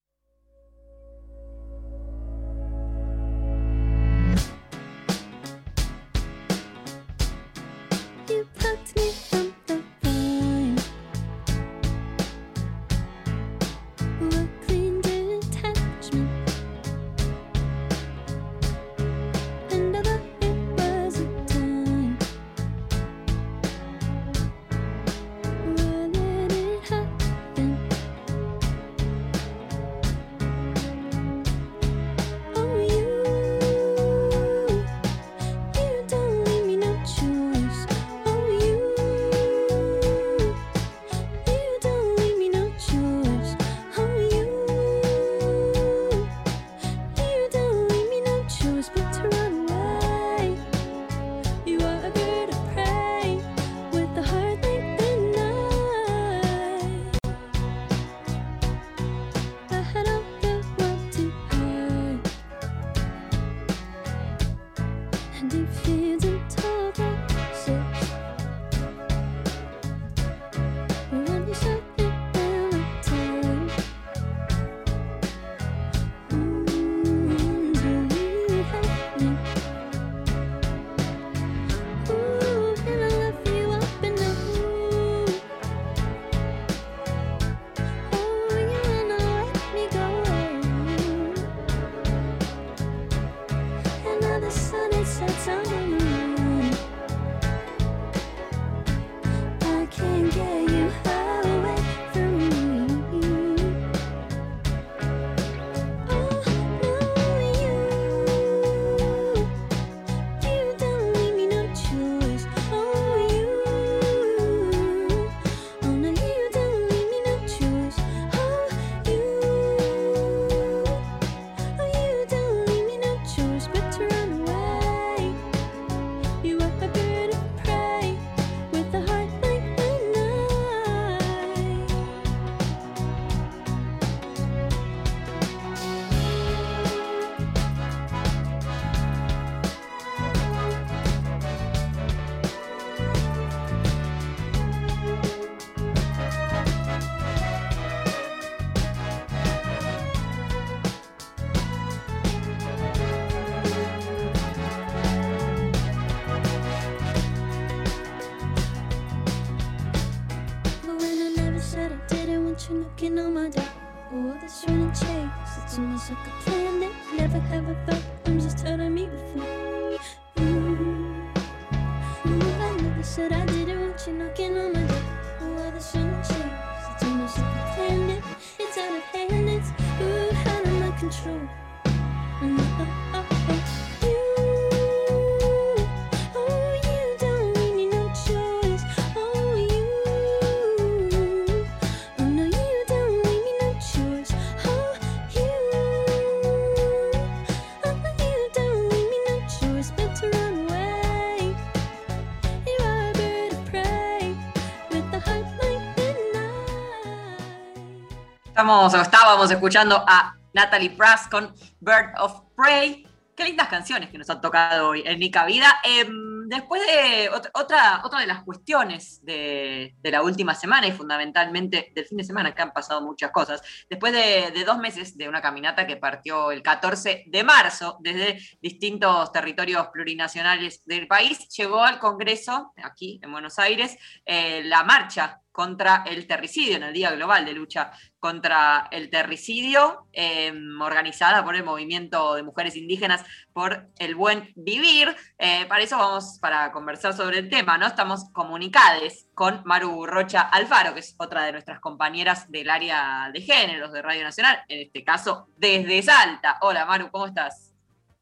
Estamos, estábamos escuchando a Natalie Prass con Bird of Prey. Qué lindas canciones que nos han tocado hoy en Nica Vida. Em, después de ot- otra, otra de las cuestiones de, la última semana y fundamentalmente del fin de semana, que han pasado muchas cosas, después de, de dos meses de una caminata que partió el 14 de marzo desde distintos territorios plurinacionales del país, llegó al Congreso, aquí en Buenos Aires, eh, la marcha contra el terricidio, en el Día Global de Lucha contra el Terricidio, eh, organizada por el Movimiento de Mujeres Indígenas por el Buen Vivir. Eh, para eso vamos para conversar sobre el tema, ¿no? Estamos comunicadas con Maru Rocha Alfaro, que es otra de nuestras compañeras del área de géneros de Radio Nacional, en este caso desde Salta. Hola Maru, ¿cómo estás?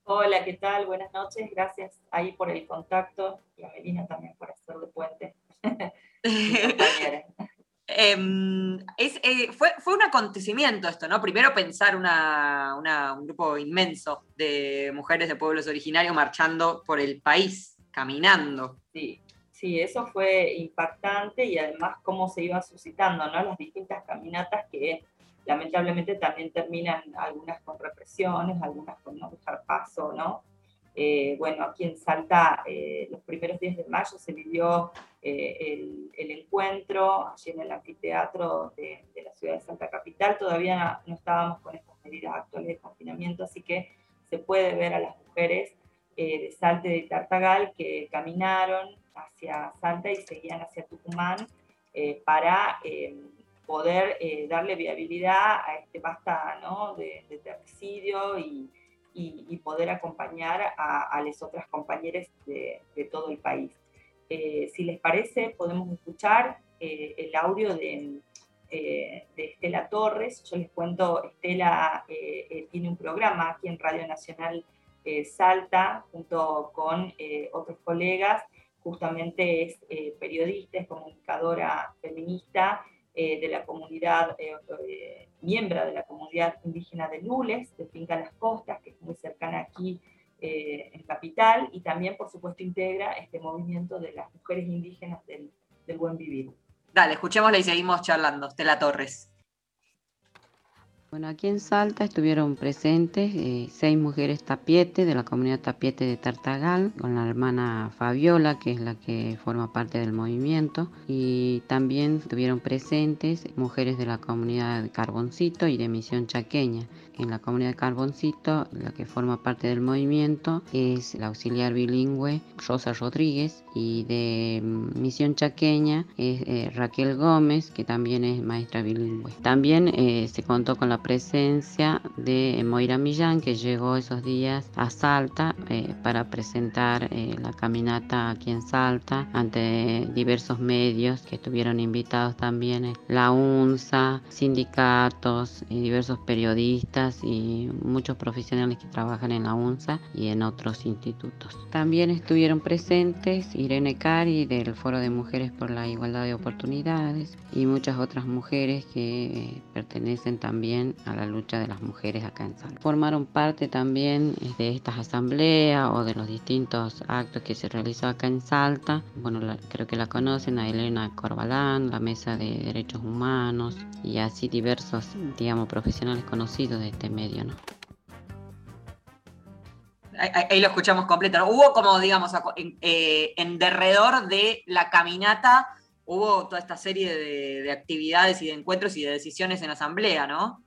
Hola, ¿qué tal? Buenas noches. Gracias ahí por el contacto y a Melina también por hacer de puente. Em, es, eh, fue, fue un acontecimiento esto, ¿no? Primero pensar una- una- un grupo inmenso de mujeres de pueblos originarios marchando por el país, caminando. Sí, sí, eso fue impactante y además cómo se iban suscitando, ¿no? Las distintas caminatas que lamentablemente también terminan algunas con represiones, algunas con no dejar paso, ¿no? Eh, bueno, aquí en Salta, eh, los primeros días de mayo se vivió eh, el, encuentro allí en el anfiteatro de, de la ciudad de Salta Capital. Todavía no, estábamos con estas medidas actuales de confinamiento, así que se puede ver a las mujeres de Salta y de Tartagal que caminaron hacia Salta y seguían hacia Tucumán para eh, poder darle viabilidad a este basta de, de y, y- poder acompañar a, a las otras compañeras de, todo el país. Eh, si les parece, podemos escuchar eh, el audio de, eh, de Estela Torres. Yo les cuento, Estela tiene un programa aquí en Radio Nacional Salta, junto con otros colegas. Justamente es periodista, es comunicadora feminista de la comunidad, miembro de la comunidad indígena de Lules, de Finca Las Costas, que es muy cercana aquí eh, en Capital, y también, por supuesto, integra este movimiento de las mujeres indígenas del, del buen vivir. Dale, escuchémosla y seguimos charlando. Estela Torres. Bueno, aquí en Salta estuvieron presentes eh, seis mujeres tapiete de la comunidad tapiete de Tartagal, con la hermana Fabiola, que es la que forma parte del movimiento, y también estuvieron presentes mujeres de la comunidad de Carboncito y de Misión Chaqueña. En la comunidad de Carboncito, la que forma parte del movimiento es la auxiliar bilingüe Rosa Rodríguez y de Misión Chaqueña es eh, Raquel Gómez, que también es maestra bilingüe. También eh, se contó con la presencia de Moira Millán, que llegó esos días a Salta eh, para presentar eh, la caminata aquí en Salta ante diversos medios que estuvieron invitados también, eh, la UNSA, sindicatos, y diversos periodistas y muchos profesionales que trabajan en la UNSA y en otros institutos. También estuvieron presentes Irene Cari del Foro de Mujeres por la Igualdad de Oportunidades y muchas otras mujeres que pertenecen también a la lucha de las mujeres acá en Salta. Formaron parte también eh, de estas asambleas o de los distintos actos que se realizó acá en Salta. Bueno, la- creo que la conocen a Elena Corbalán, la Mesa de Derechos Humanos y así diversos, digamos, profesionales conocidos de este medio, ¿no? Ahí, lo escuchamos completo. ¿no? Hubo como, digamos, en, eh, en derredor de la caminata, hubo toda esta serie de, de actividades y de encuentros y de decisiones en asamblea, ¿no?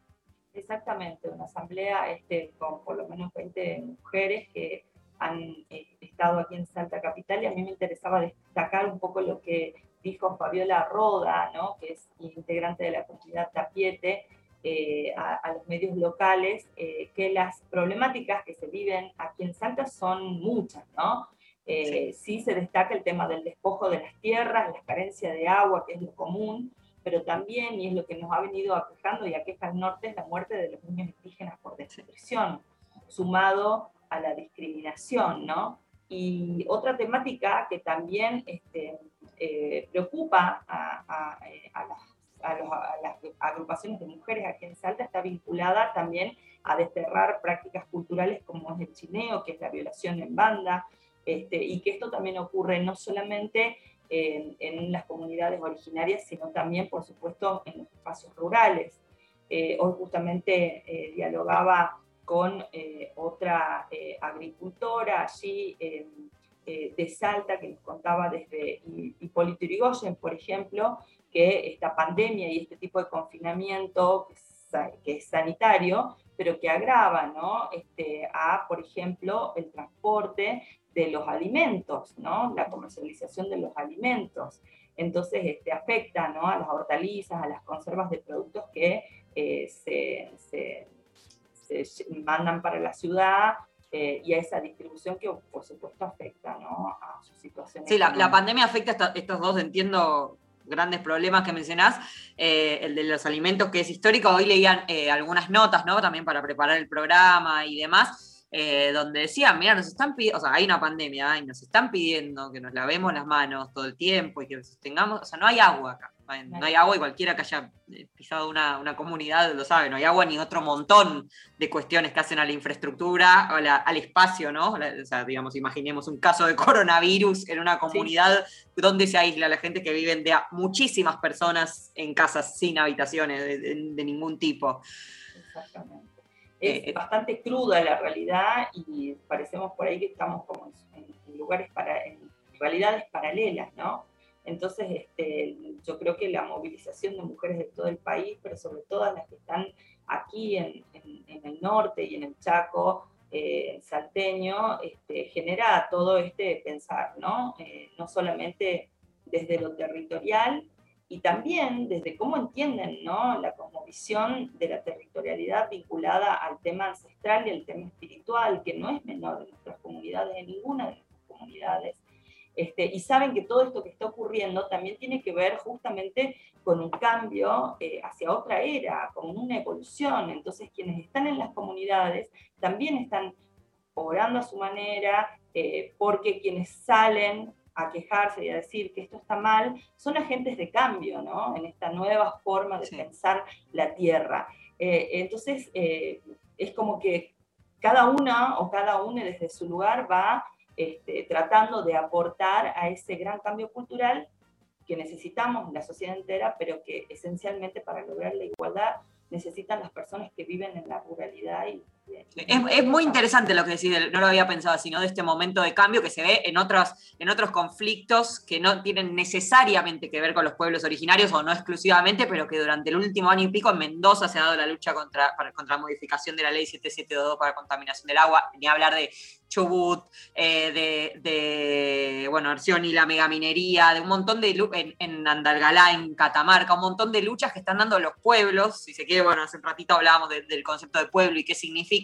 Exactamente, una asamblea este, con por lo menos 20 mujeres que han eh, estado aquí en Salta Capital y a mí me interesaba destacar un poco lo que dijo Fabiola Roda, ¿no? que es integrante de la comunidad Tapiete, eh, a, a los medios locales, eh, que las problemáticas que se viven aquí en Salta son muchas, ¿no? Eh, sí. se destaca el tema del despojo de las tierras, la carencia de agua, que es lo común, pero también, y es lo que nos ha venido aquejando y aqueja al norte, es la muerte de los niños indígenas por desnutrición, sumado a la discriminación, ¿no? Y otra temática que también este, eh, preocupa a, a- eh, a las, a las agrupaciones de mujeres aquí en Salta está vinculada también a desterrar prácticas culturales como es el chineo, que es la violación en banda, este, y que esto también ocurre no solamente en, en las comunidades originarias, sino también, por supuesto, en los espacios rurales. Eh, hoy justamente eh, dialogaba con eh, otra eh, agricultora allí eh, de Salta que nos contaba desde Hi- Hipólito Yrigoyen, por ejemplo, que esta pandemia y este tipo de confinamiento que es sanitario, pero que agrava ¿no? este, a, por ejemplo, el transporte de los alimentos, ¿no? la comercialización de los alimentos. Entonces, este, afecta ¿no? a las hortalizas, a las conservas de productos que eh, se, se- mandan para la ciudad eh, y a esa distribución que, por supuesto, afecta ¿no? a su situación. Sí, la, pandemia afecta a estos dos, entiendo, grandes problemas que mencionás. Eh, el de los alimentos, que es histórico. Hoy leían eh, algunas notas, ¿no? También para preparar el programa y demás, eh, donde decían, mira, nos están pidiendo, o sea, hay una pandemia y nos están pidiendo que nos lavemos las manos todo el tiempo y que tengamos, o sea, no hay agua acá. No hay, agua y cualquiera que haya eh, pisado una, una comunidad lo sabe, no hay agua ni otro montón de cuestiones que hacen a la infraestructura, o la- al espacio, ¿no? O sea, digamos, imaginemos un caso de coronavirus en una comunidad donde se aísla la gente que viven de a muchísimas personas en casas sin habitaciones de, de- de ningún tipo. Exactamente. Eh, Es bastante cruda la realidad y parecemos por ahí que estamos como en, en lugares para, en realidades paralelas, ¿no? Entonces, este, yo creo que la movilización de mujeres de todo el país, pero sobre todo las que están aquí en, en- en el norte y en el Chaco, eh, salteño, este, genera todo este pensar, ¿no? Eh, no solamente desde lo territorial, y también desde cómo entienden ¿no? la cosmovisión de la territorialidad vinculada al tema ancestral y al tema espiritual, que no es menor en nuestras comunidades, en ninguna de nuestras comunidades. Este, y saben que todo esto que está ocurriendo también tiene que ver justamente con un cambio eh, hacia otra era, con una evolución. Entonces, quienes están en las comunidades también están obrando a su manera, eh, porque quienes salen a quejarse y a decir que esto está mal, son agentes de cambio, ¿no? En esta nueva forma de pensar la tierra. Eh, entonces, eh, es como que cada una o cada uno desde su lugar va este, tratando de aportar a ese gran cambio cultural que necesitamos en la sociedad entera, pero que esencialmente para lograr la igualdad necesitan las personas que viven en la ruralidad y Es, es muy interesante lo que decís, no lo había pensado, sino de este momento de cambio que se ve en otros, en otros conflictos que no tienen necesariamente que ver con los pueblos originarios o no exclusivamente, pero que durante el último año y pico en Mendoza se ha dado la lucha contra, contra la modificación de la ley 7722 para contaminación del agua, ni hablar de Chubut, eh, de, de, bueno, Arcioni, la megaminería, de un montón de, en, en Andalgalá, en Catamarca, un montón de luchas que están dando los pueblos, si se quiere, bueno, hace un ratito hablábamos de- del concepto de pueblo y qué significa,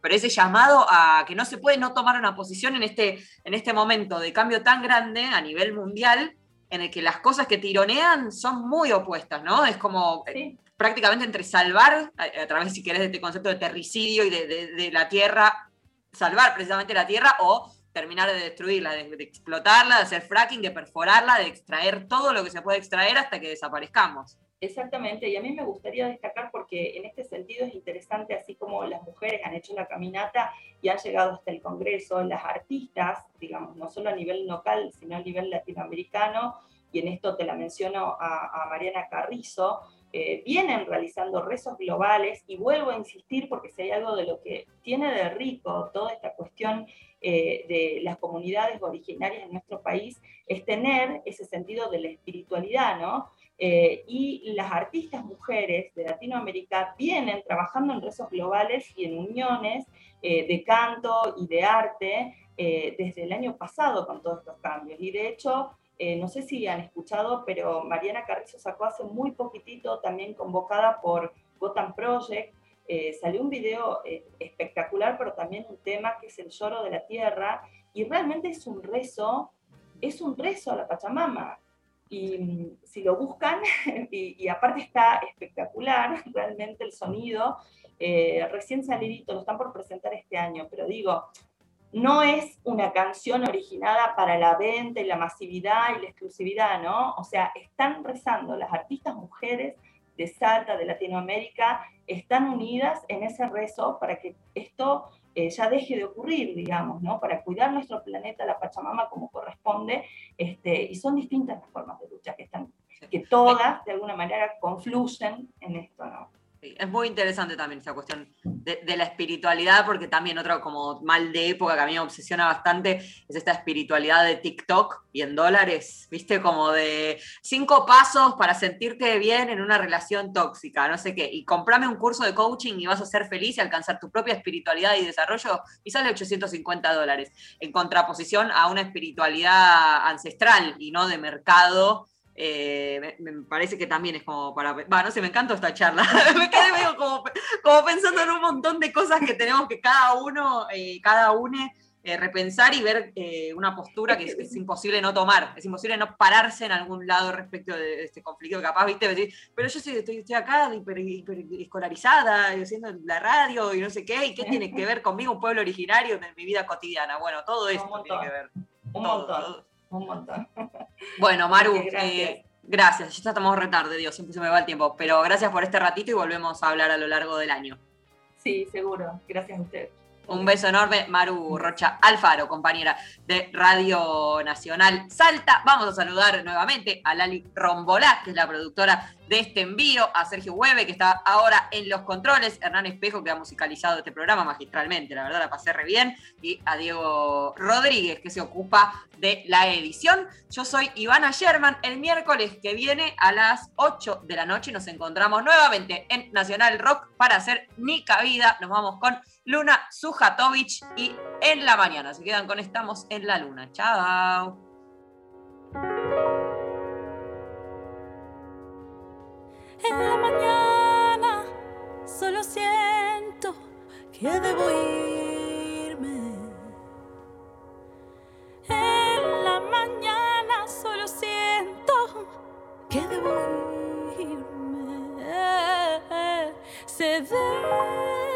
pero ese llamado a que no se puede no tomar una posición en este, en este momento de cambio tan grande a nivel mundial, en el que las cosas que tironean son muy opuestas, ¿no? Es como eh, prácticamente entre salvar, a, a través, si querés, de este concepto de terricidio y de, de- de la tierra, salvar precisamente la tierra o terminar de destruirla, de, de explotarla, de hacer fracking, de perforarla, de extraer todo lo que se puede extraer hasta que desaparezcamos. Exactamente, y a mí me gustaría destacar porque en este sentido es interesante, así como las mujeres han hecho la caminata y han llegado hasta el Congreso, las artistas, digamos, no solo a nivel local, sino a nivel latinoamericano, y en esto te la menciono a, Mariana Carrizo, eh, vienen realizando rezos globales y vuelvo a insistir porque si hay algo de lo que tiene de rico toda esta cuestión eh, de las comunidades originarias en nuestro país es tener ese sentido de la espiritualidad, ¿no? Eh, y las artistas mujeres de Latinoamérica vienen trabajando en rezos globales y en uniones eh, de canto y de arte eh, desde el año pasado con todos estos cambios. Y de hecho, no sé si han escuchado, pero Mariana Carrizo sacó hace muy poquitito, también convocada por Gotham Project, salió un video espectacular, pero también un tema que es el lloro de la tierra, y realmente es un rezo, es un rezo a la Pachamama. Y mm, si lo buscan, y, aparte está espectacular, realmente el sonido, eh, recién salidito, lo están por presentar este año, pero digo, no es una canción originada para la venta y la masividad y la exclusividad, ¿no? O sea, están rezando las artistas mujeres de Salta, de Latinoamérica, están unidas en ese rezo para que esto eh, ya deje de ocurrir, digamos, ¿no? Para cuidar nuestro planeta, la Pachamama como corresponde, este, y son distintas las formas de lucha que están, que todas de alguna manera confluyen en esto, ¿no? Es muy interesante también esa cuestión de, de la espiritualidad, porque también otro como mal de época que a mí me obsesiona bastante es esta espiritualidad de TikTok y en dólares, viste, como de cinco pasos para sentirte bien en una relación tóxica, no sé qué, y comprame un curso de coaching y vas a ser feliz y alcanzar tu propia espiritualidad y desarrollo y sale 850 dólares, en contraposición a una espiritualidad ancestral y no de mercado eh, me, me parece que también es como para. Va, no sé, me encanta esta charla. me quedé medio como, como pensando en un montón de cosas que tenemos que cada uno, eh, cada une, eh, repensar y ver eh, una postura que es, es imposible no tomar. Es imposible no pararse en algún lado respecto de, este conflicto. Capaz, viste, decir, pero yo estoy, estoy acá hiper, hiper escolarizada, y haciendo la radio y no sé qué, y qué tiene que ver conmigo, un pueblo originario, en mi vida cotidiana. Bueno, todo esto tiene que ver. Un Todo, montón, todo. Un montón. Bueno, Maru, Gracias. eh, gracias. Ya estamos retarde, Dios, siempre se me va el tiempo. Pero gracias por este ratito y volvemos a hablar a lo largo del año. Sí, seguro. Gracias a usted. Un beso enorme, Maru Rocha Alfaro, compañera de Radio Nacional Salta. Vamos a saludar nuevamente a Lali Rombolá, que es la productora de este envío, a Sergio Hueve, que está ahora en los controles, Hernán Espejo, que ha musicalizado este programa magistralmente, la verdad la pasé re bien, y a Diego Rodríguez, que se ocupa de la edición. Yo soy Ivana Sherman. El miércoles que viene a las 8 de la noche nos encontramos nuevamente en Nacional Rock para hacer Mi Cabida. Nos vamos con Luna Sujatovic y en la mañana. Se quedan con Estamos en la Luna. Chao. En la mañana solo siento que debo irme. En la mañana solo siento que debo irme. Ceder la